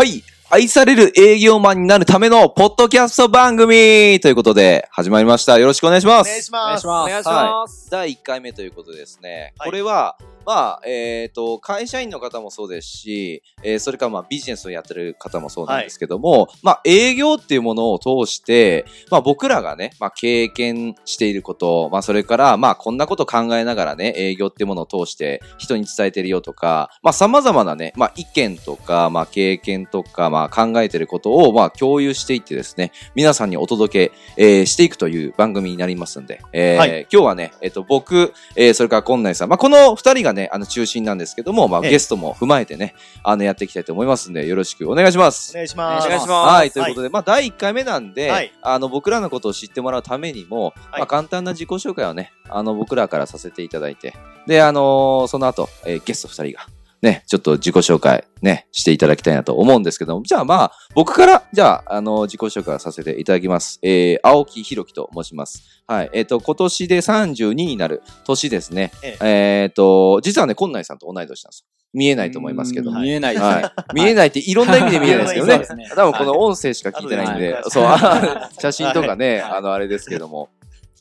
はい。愛される営業マンになるためのポッドキャスト番組ということで始まりました。よろしくお願いしまお願いす。します。お願いします。第1回目ということでですね。はいこれは、まあ、えっ、と、会社員の方もそうですし、えーそれからまあビジネスをやってる方もそうなんですけども、まあ営業っていうものを通して、まあ僕らがね、まあ経験していること、まあそれからまあこんなこと考えながらね、営業っていうものを通して人に伝えてるよとか、まあ様々なね、まあ意見とか、まあ経験とか、まあ考えてることをまあ共有していってですね、皆さんにお届け、えーしていくという番組になりますんで、えーはい。今日はね、えっ、と僕、えーそれから今内さん、まあこの二人がね、あの中心なんですけども、まあええ。ゲストも踏まえてね、あのやっていきたいと思いますんで、よろしくお願いします。お。願いします。お願いします。はい、ということで、まあ、第1回目なんで、はい。あの、僕らのことを知ってもらうためにも、まあ、簡単な自己紹介をね、あの、僕らからさせていただいて、で、あのーその後、えーゲスト2人が、ね、ちょっと自己紹介、ね、していただきたいなと思うんですけども、じゃあまあ、僕から、じゃあ、あの自己紹介をさせていただきます。えー、青木ひろきと申します。はい、えっ、と、今年で32になる年ですね。ええっ、と、実はね、今内さんと同い年なんですよ。見えないと思いますけども。見えない。はい。見えないっていろんな意味で見えないですけどね ね。多分この音声しか聞いてないんで、はいそう、は写真とかね、はいあの、あれですけども。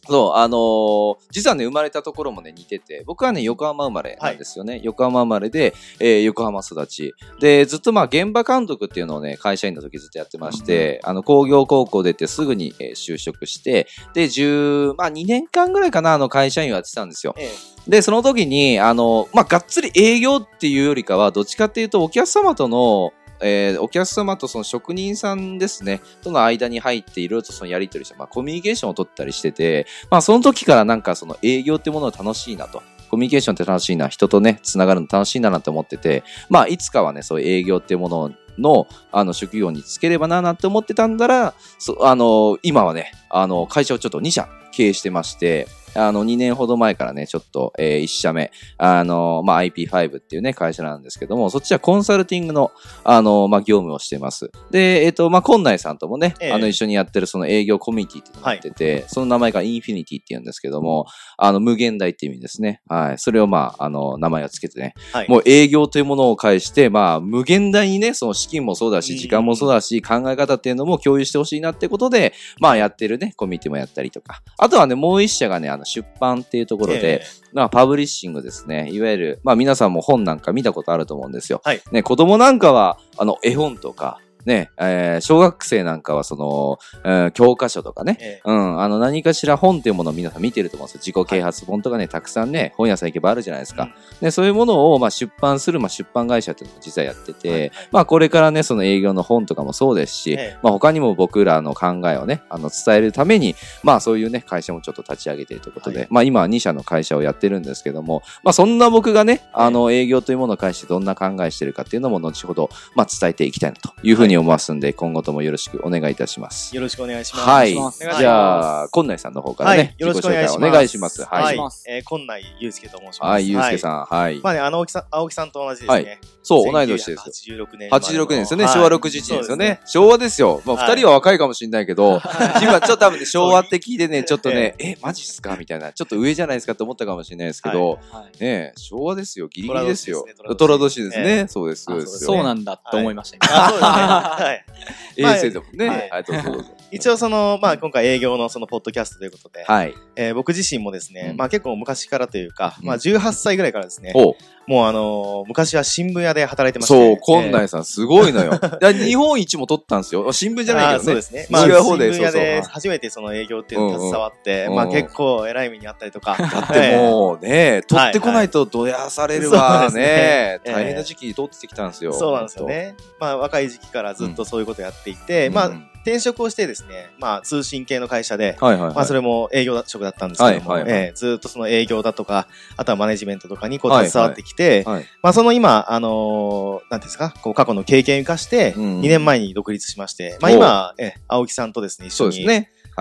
そう、あのー実はね、生まれたところもね、似てて、僕はね、横浜生まれなんですよね。横浜生まれで、えー横浜育ち。で、ずっとまあ、現場監督っていうのをね、会社員の時ずっとやってまして、あの、工業高校出てすぐに、えー就職して、で、10、まあ、2年間ぐらいかな、あの、会社員をやってたんですよ。えで、その時に、あの、まあ、がっつり営業っていうよりかは、どっちかっていうと、お客様との、えーお客様とその職人さんですね、との間に入っていろいろとそのやり取りして、まあ、コミュニケーションを取ったりしてて、まあ、その時からなんかその営業ってものが楽しいなと。コミュニケーションって楽しいな、人とね、つながるの楽しいななんて思ってて、まあ、いつかはね、そういう営業っていうものの、あの、職業につければな、なんて思ってたんだら、そあの、今はね、あの、会社をちょっと2社経営してまして、あの、2年ほど前からね、ちょっと、えー1社目、あの、まあ、IP5 っていうね、会社なんですけども、そっちはコンサルティングの、あの、まあ、業務をしてます。で、えっ、と、まあ、今内さんともね、ええあの、一緒にやってるその営業コミュニティっていうのがやってて、その名前がインフィニティっていうんですけども、あの、無限大っていう意味ですね。はい。それをまあ、あの、名前をつけてね、はい。もう営業というものを介して、まあ、無限大にね、その資金もそうだし、うん時間もそうだし、考え方っていうのも共有してほしいなってことで、まあ、やってるね、コミュニティもやったりとか。あとはね、もう一社がね、あの、出版っていうところで、えまあ、パブリッシングですね。いわゆる、まあ、皆さんも本なんか見たことあると思うんですよ。はいね、子供なんかは、あの、絵本とか、ね、えー小学生なんかはその、えー教科書とかね、ええ。うん、あの、何かしら本っていうものを皆さん見てると思うんですよ。自己啓発本とかね、たくさんね、本屋さん行けばあるじゃないですか。うん。で、そういうものを、まあ、出版する、まあ、出版会社っていうのも実はやってて、はい。はいまあ、これからね、その営業の本とかもそうですし、ええ。まあ、他にも僕らの考えをね、あの、伝えるために、まあ、そういうね、会社もちょっと立ち上げているということで、はい。まあ、今は2社の会社をやってるんですけども、まあ、そんな僕がね、あの、営業というものを介してどんな考えしてるかっていうのも、後ほど、まあ、伝えていきたいなというふうに思いますんで、今後ともよろしくお願いいたします。よろしくお願いします。はい。じゃあ、今内さんの方からね、はいよろしくお願いしますお願いします。はい。はい。ますえー、今内祐介と申します。はい、ゆうすけさん。はい。まあね、あの、青木さん、青木さんと同じですね。そう、同い年です。86年。86年ですよね。はい昭和61年ですよね。。昭和ですよ。まあ、はい二人は若いかもしれないけど、今ちょっと多分ね、昭和って聞いてね、ちょっとね、え、マジっすか？みたいな。ちょっと上じゃないですかって思ったかもしれないですけど、はいね昭和ですよ。ギリギリですよ。寅虎年年ですねね。そうです、そうですよ。そうなんだと思いました。あ、そうですね。はい。衛星でもね。はいはい、どうぞどうぞ。一応その、まあ今回営業のそのポッドキャストということで、はい。えー僕自身もですね、うんまあ結構昔からというか、うんまあ18歳ぐらいからですね、おもうあのー昔は新聞屋で働いてまして。そう、今えー内さんすごいのよ。日本一も取ったんですよ。新聞じゃないけどねそうで。すね。まあ、新聞屋で初めてその営業っていうのに携わって、まあ結構偉い目にあったりとか。だってもうね、取ってこないとどやされるわねね。大変な時期に取ってきたんですよ。そうなんですよね。まあ若い時期からずっとそういうことやっていて、まあ転職をしてですね、まあ通信系の会社で、はいはいはい。まあそれも営業職だったんですけども、はいはいはい。えーずっとその営業だとか、あとはマネジメントとかにこうはいはい。携わってきて、はい。まあその今、あのーなんていうんですか、こう過去の経験を生かして、うん。2年前に独立しまして、まあ今、えー青木さんとですね、一緒に、そ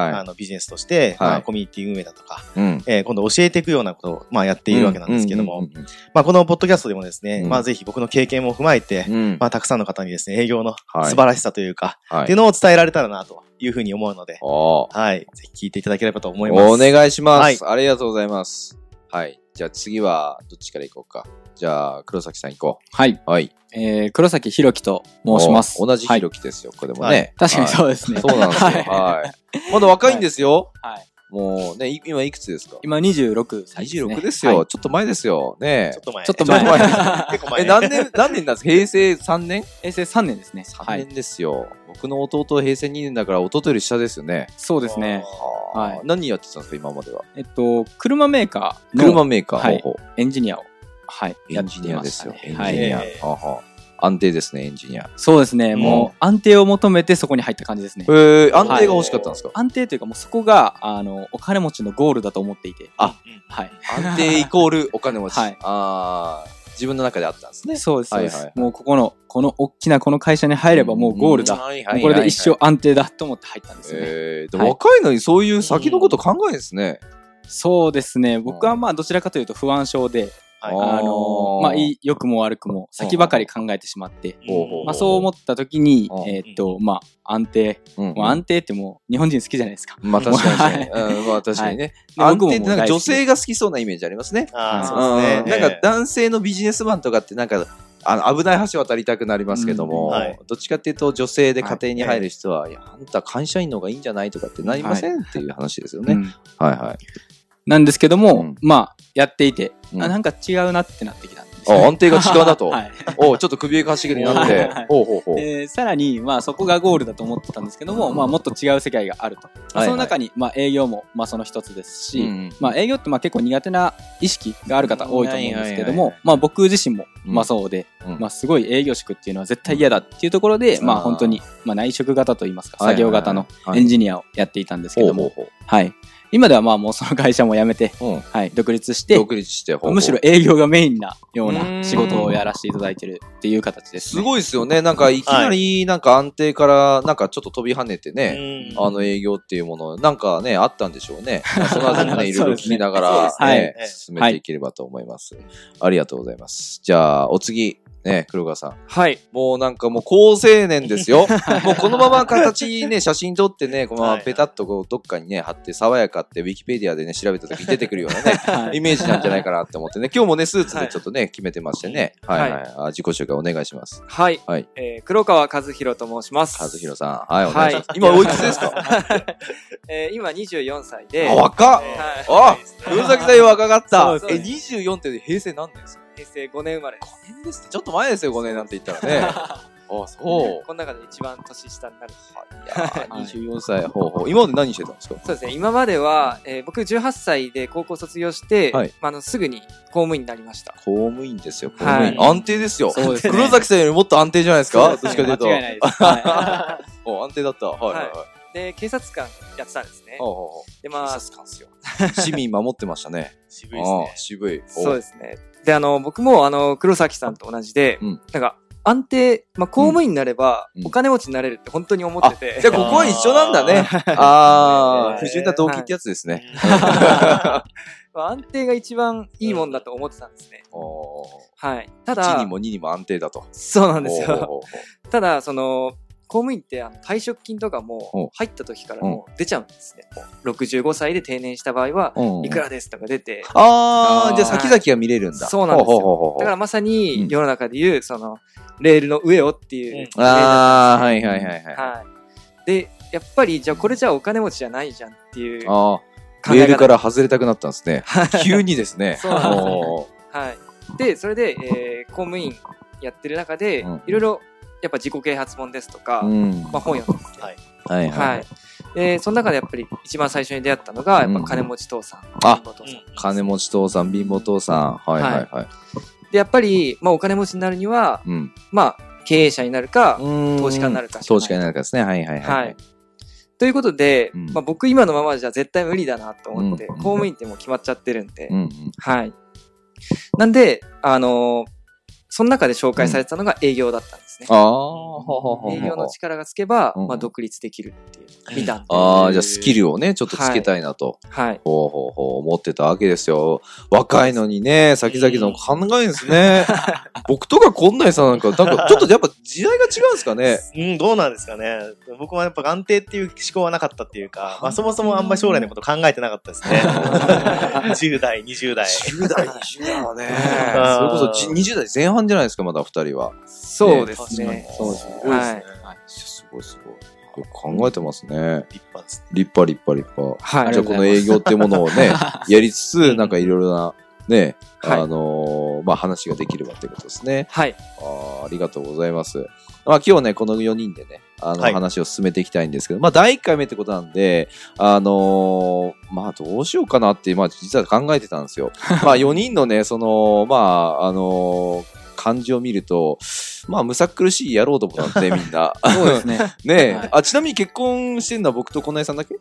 うですね。あはのビジネスとして、はいまあコミュニティ運営だとか、い。うん。えー今度教えていくようなことを、まあやっているわけなんですけども、まあこのポッドキャストでもですね、うんまあぜひ僕の経験も踏まえて、うんうんまあたくさんの方にですね、営業のはい素晴らしさというか、はいっていうのを伝えられたらなというふうに思うので、はい。ぜひ聞いていただければと思います。お願いします、はいありがとうございます。はい。じゃあ次は、どっちから行こうか。じゃあ、黒崎さん行こはい。う。はい。えー、黒崎弘樹と申します。お同じひはいろきですよ、これもはね。確かにう。そうですね。そうなんですよ。はい。はい。まだ若いんですよ。はいもうね、い今いくつですか？今26歳です、ね。26ですよ。はいちょっと前ですよ。ねちょっと前。ちょっと前ちょっと前 結構前。え、何年、何年なんですか？平成3年？平成3年ですね。?3 はい年。ですよ。僕の弟平成2年だから弟より下ですよね。そうですね。ははい何やってたんですか今までは？えっと、車メーカーの車メーカー。はいほうほエンジニアを、はい。うエンジニアですよ。エンジニア。はい。えーは安定ですね、エンジニア。そうですね。もう安定を求めてそこに入った感じですねえ。ー、安定が欲しかったんですか？安定というかもうそこが、あの、お金持ちのゴールだと思っていて。あはい。安定イコールお金持ち。はいああ、自分の中であったんですね。そうです、そうです。はいはいはいもうここの、この大きなこの会社に入ればもうゴールだ。これで一生安定だと思って入ったんですよね。えー、若いのにそういう先のこと考えですね。そうですね。僕はまあどちらかというと不安症で、はい。あの、まあいい、良くも悪くも先ばかり考えてしまって、まあそう思った時にう、ん。えーっと、まあ安定。うんもう安定ってもう日本人好きじゃないですか。まあ確かにね。うん、まあ確かにね。で安定ってなんか女性が好きそうなイメージありますね。あそうですね。うん。なんか男性のビジネスマンとかってなんか、あの危ない橋渡りたくなりますけども、うんはい。どっちかっていうと女性で家庭に入る人は、い。や、あんた会社員の方がいいんじゃないとかってなりません、っていう話ですよね。うん。はいはい。なんですけども、うん。まあやっていて、うん。あなんか違うなってなってきたんですよね。あ、安定が違うなと。はい。おちょっと首かしげになって。はい。はい。ほうほうほう。えーさらに、まあ、そこがゴールだと思ってたんですけども、まあ、もっと違う世界があると。まあはいその中に、まあ、営業も、まあ、その一つですし、うんまあ、営業って、まあ、結構苦手な意識がある方多いと思うんですけどはいはいはい。も、まあ、僕自身も、うんまあ、そうで、うん。まあ、すごい営業職っていうのは絶対嫌だっていうところで、うん。まあ、本当に、まあ、内職型といいますか、はいはい作業型のはい。エンジニアをやっていたんですけども、はい。今では、まあ、もうその会社も辞めて、うん。はい、独立して、独立して、ほうほうむしろ営業がメインなようなん仕事をやらせていただいてるっていう形です、すね。ごいですよね。なんか、いきなり、なんか安定から、なんかちょっと飛び跳ねてね、うんあの営業っていうもの、なんかね、あったんでしょうね。まあそのあたりもね、いろいろ聞きながら、ねねはい進めていければと思います。ありがとうございます。じゃあ、お次、ね、黒川さん。はい。もうなんかもう高青年ですよ。もうこのまま形ね、写真撮ってね、このままペタッとこうどっかにね、貼って、爽やかってウィキペディアでね、調べた時に出てくるようなね、はいイメージなんじゃないかなって思ってね、今日もね、スーツでちょっとね、決めてましてね。はいはい。自己紹介お願いします。はい。はいえー黒川和弘と申します。和弘さん。はい、お願いします。はい今おいくつですか？えー今24歳で、あ、若っはいあ黒崎さん若かったえ、そうです24って平成何年ですか？平成5年生まれです。?5 年ですって。ちょっと前ですよ、5年なんて言ったらね。あ、そう。この中で一番年下になる。いやー24歳。ほうほう。今まで何してたんですか？そうですね。今までは、えー僕18歳で高校卒業して、はいまあ、あのすぐに公務員になりました。公務員ですよ、公務員。はい安定ですよ。そうですね黒崎さんよりもっと安定じゃないですか？どっちかというと。間違いないです。は お安定だった。はいはいはい。で、警察官やってたんですね。ほうほうほうで、まあ、警察官ですよ。市民守ってましたね。渋いですね。渋い。そうですね。で、あの、僕も、あの、黒崎さんと同じで、うんなんか、安定、まあ、公務員になればう、んお金持ちになれるって本当に思ってて。じゃあここは一緒なんだね。ああ、えー不純な動機ってやつですね。まあ安定が一番いいもんだと思ってたんですね。おはい。た1だに、も2にも安定だと。そうなんですよ。ただ、その、公務員ってあの退職金とかおも入った時からもう出ちゃうんですね。もう65歳で定年した場合は、うんいくらですとか出て、ああ、じゃあ先々が見れるんだ。そうなんですよだからまさうんに世の中でいう、その、レールの上をっていうああ。はいはいはいはい。はい。で、やっぱり、じゃあこれじゃあお金持ちじゃないじゃんっていう考ああ、えレールか方。ら外れたくなったんですね。急にですね。そうなんですはい。で、それで、えー公務員やってる中でうん、いろいろ、やっぱ自己啓発本ですとか、うん。まあ本読んでて、はいはいははいい。。で、その中でやっぱり一番最初に出会ったのが、やっぱ金持ち父さん。あ貧乏父さん金持ち父さん、貧乏父さん。はいはいはい。で、やっぱり、まあお金持ちになるには、うん。まあ経営者になるか、投投資家になるかしかない投資家になるかですね。はいはいははいい。。ということで、うんまあ僕今のままじゃ絶対無理だなと思って、うん公務員ってもう決まっちゃってるんで、うんうん。はい。なんで、あのーその中で紹介されてたのが営業だったんですですね。ああ、営業の力がつけば、うんまあ、独立できるっていう、見た。ああ、じゃあスキルをね、ちょっとつけたいなと。はい。ほうほうほう、思ってたわけですよ。若いのにね、先々の考えんですね。僕とかこんないさんなんか、なんかちょっとやっぱ時代が違うんですかね。うん、どうなんですかね。僕はやっぱ安定っていう思考はなかったっていうか、まあそもそもあんまり将来のこと考えてなかったですね。10代、20代。10代、20代はね。それこそじ20代前半じゃないですか、まだ二人は。そうですね。そうですね。はい。すごいすごい。よく考えてますね。立派ですね。立派立派立派。はい。じゃあこの営業っていうものをね、やりつつ、なんかいろいろな、ね、はいあのーまあ話ができればってことですね。はい。あーありがとうございます。まあ今日ね、この4人でね、あの、はい話を進めていきたいんですけど、まあ第1回目ってことなんで、あのーまあどうしようかなって、まあ実は考えてたんですよ。まあ4人のね、その、まあ、あのー感じを見ると、まあ、むさ苦しい野郎どもなんで、みんな。そうですね。ねえ、はいあ、ちなみに結婚してんのは僕とこなえさんだけ？い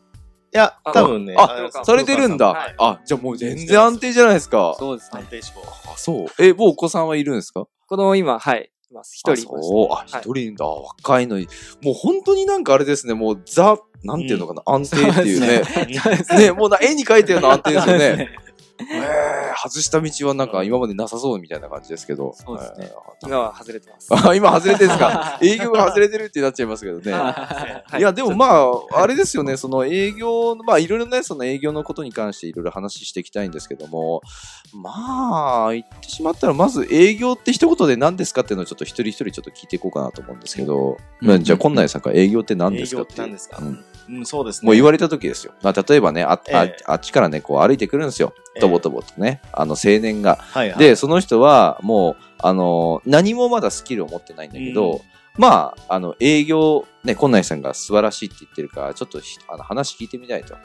や、あ多分ね。あのされてるんだ。はいあ、じゃあもう全然安定じゃないですか。そうですね。安定志望。あ、そう。え、もうお子さんはいるんですか？この今、はい。います。一人います。あそう。あ、一人いるんだ。若いのに。もう本当になんかあれですね。もうザ、なんていうのかな。安定っていうね。ね、もうな絵に描いたような安定ですよね。えー外した道はなんか今までなさそうみたいな感じですけど。そうですね。今は外れてます。あ、今外れてるんですか？営業が外れてるってなっちゃいますけどね。はい。や、でもまあ、あれですよね、その営業の、まあ、いろいろね、その営業のことに関していろいろ話していきたいんですけども、まあ、言ってしまったら、まず営業って一言で何ですかっていうのをちょっと一人一人ちょっと聞いていこうかなと思うんですけど、うん。まあじゃあ、今内さんから営業って何ですかっていう。営業って何ですか？うん。うん、そうですね。もう言われた時ですよ。まあ、例えばね、ああええ。あっちからね、こう歩いてくるんですよ。ええとぼとぼとね、あの青年が。はいはい。で、その人はもう、あの、何もまだスキルを持ってないんだけど、うんまあ、あの、営業、ね、今内さんが素晴らしいって言ってるから、ちょっとひあの話聞いてみたいと。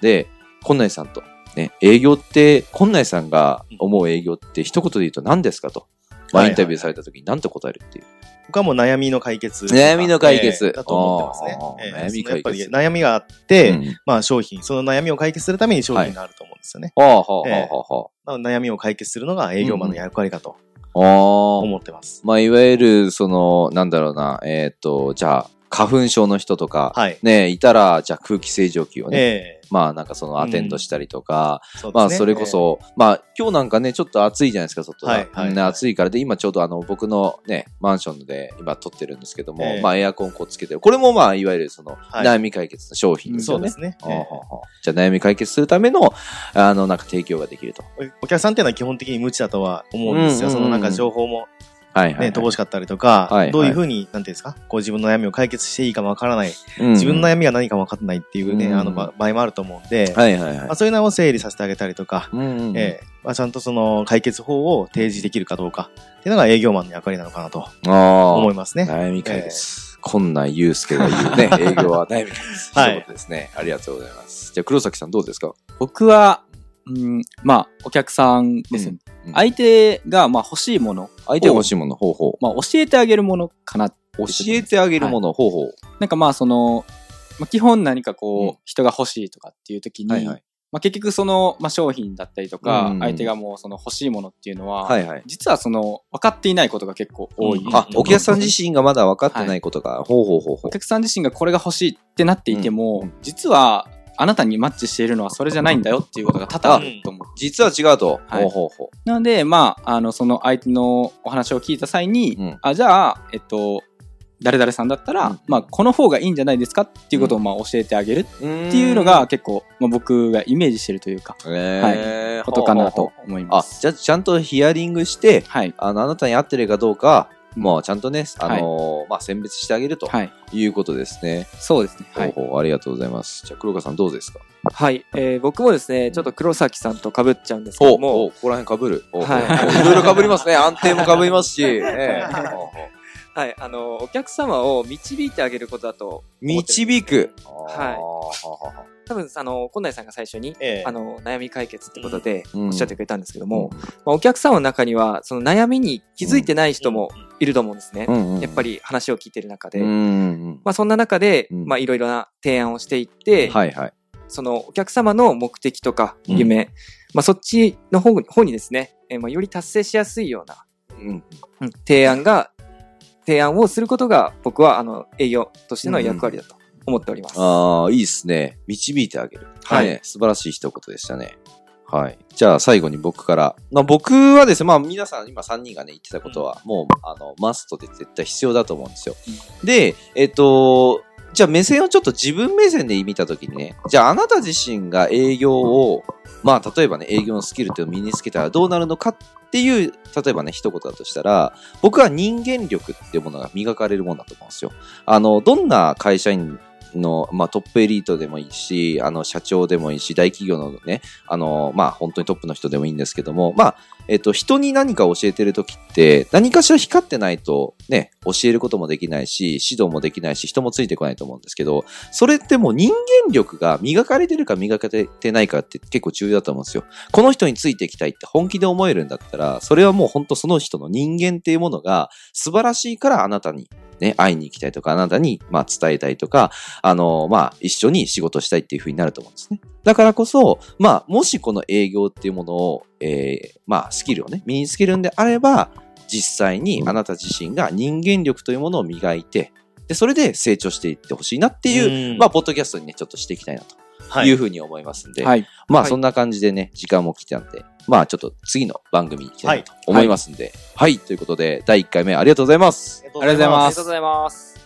で、今内さんと、ね、営業って、今内さんが思う営業って一言で言うと何ですかと。まあ、インタビューされた時に何と答えるっていう。僕はもう悩みの解決。悩みの解決ええだと思ってますね悩み解決悩みがあって、うんまあ商品、その悩みを解決するために商品があると思うんですよね。悩みを解決するのが営業マンの役割かと。思ってます。まあ、いわゆる、その、なんだろうな、えっ、と、じゃあ、花粉症の人とか、はい。ね、いたら、じゃあ空気清浄機をね、ええまあなんかそのアテンドしたりとか、そうですねまあそれこ、そ、まあ今日なんかね、ちょっと暑いじゃないですか、外が。はいはいね暑いからで、今ちょうどあの僕のね、マンションで今撮ってるんですけども、ええまあエアコンこうつけてる。これもまあいわゆるそのはい悩み解決の商品ええですよね。そうですね。じゃあ悩み解決するための、あの、なんか提供ができると。えお客さんっていうのは基本的に無知だとは思うんですよ。うんうんうんそのなんか情報もはいはい、ね、乏しかったりとか、はいはいどういうふうに、なんていうんですか、こう自分の悩みを解決していいかもわからない、うん自分の悩みが何かもわからないっていうね、うんあの場場合もあると思うんで、はいはいはいまあ、。そういうのを整理させてあげたりとか、うんうんうんええまあ、ちゃんとその解決法を提示できるかどうかっていうのが営業マンの役割なのかなと。思いますね。悩み解決。こんなん祐介が言うね、営業は悩み解決。はいそうですね。ありがとうございます。じゃあ黒崎さんどうですか？僕は、うん、まあ、お客さんですよね。うん相手が、まあ、欲しいもの、相手が欲しいもの、方法。まあ、教えてあげるものかな。教えてあげるもの、方法。なんかまあ、その、まあ、基本何かこう、うん人が欲しいとかっていう時に、はいはい。まあ、結局その、まあ、商品だったりとか、うん相手がもうその欲しいものっていうのは、はいはい。実はその、分かっていないことが結構多い。うんあ、お客さん自身がまだ分かってないことが、ほうほうほうほお客さん自身がこれが欲しいってなっていても、うん実はあなたにマッチしているのはそれじゃないんだよっていうことが多々あると思う。実は違うと。はい。ほうほうほなので、まあ、あの、その相手のお話を聞いた際に、うん。あ、じゃあ、えっと、誰々さんだったら、うん。まあ、この方がいいんじゃないですかっていうことを、まあ、教えてあげるっていうのが、結構、まあ、僕がイメージしてるというか、えー、ことかなと思いまあ、す。じゃあちゃんとヒアリングして、はい。あの、あなたに合ってるかどうか、もうちゃんとね、あのーまあ、選別してあげるとはい。いうことですね。そうですね。はい。ほうほうありがとうございます。じゃあ黒川さんどうですか？はい。えー僕もですね、ちょっと黒崎さんと被っちゃうんですけども、おここら辺被る？おはいろいろ被りますね。安定も被りますし。えはい。あの、お客様を導いてあげることだと。導く。はい多分、あの、近内さんが最初に、ええあの、悩み解決ってことでうんおっしゃってくれたんですけども、まあ、お客様の中には、その悩みに気づいてない人もいると思うんですね。やっぱり、り話を聞いてる中で。うんうんまあ、そんな中で、うんまあ、いろいろな提案をしていって、はいはい。そのお客様の目的とかうん夢、まあ、そっちの方方にですね、えーまあ、より達成しやすいような、うんうん提案が提案をすることが僕はあの営業としての役割だと思っております。ああ、いいですね。導いてあげる。はいね素晴らしい一言でしたね。はい。じゃあ最後に僕から。まあ、僕はですね、まあ皆さん今3人がね言ってたことはもう、あの、マストで絶対必要だと思うんですよ。で、えっと、じゃあ目線をちょっと自分目線で見たときにね、じゃああなた自身が営業を、まあ例えばね、営業のスキルっていうのを身につけたらどうなるのかっていう、例えばね、一言だとしたら、僕は人間力っていうものが磨かれるものだと思うんですよ。あの、どんな会社員の、まあ、トップエリートでもいいし、あの、社長でもいいし、大企業のね、あの、まあ、本当にトップの人でもいいんですけども、まあ、えっと、人に何か教えてるときって、何かしら光ってないと、ね、教えることもできないし、指導もできないし、人もついてこないと思うんですけど、それってもう人間力が磨かれてるか磨かれてないかって結構重要だと思うんですよ。この人についていきたいって本気で思えるんだったら、それはもう本当その人の人間っていうものが素晴らしいからあなたにね、会いに行きたいとか、あなたに、まあ、伝えたいとか、あの、まあ、一緒に仕事したいっていう風になると思うんですね。だからこそ、まあ、もしこの営業っていうものを、えー、まあ、スキルをね、身につけるんであれば、実際にあなた自身が人間力というものを磨いて、で、それで成長していってほしいなっていう、うん。まあ、ポッドキャストにね、ちょっとしていきたいなと。はい。いうふうに思いますんで、はい。まあ、はい。そんな感じでね、時間も来てたんで、まあ、ちょっと次の番組に行きたいなと思いますんで、はい、ということで、第1回目ありがとうございます。ありがとうございます。ありがとうございます。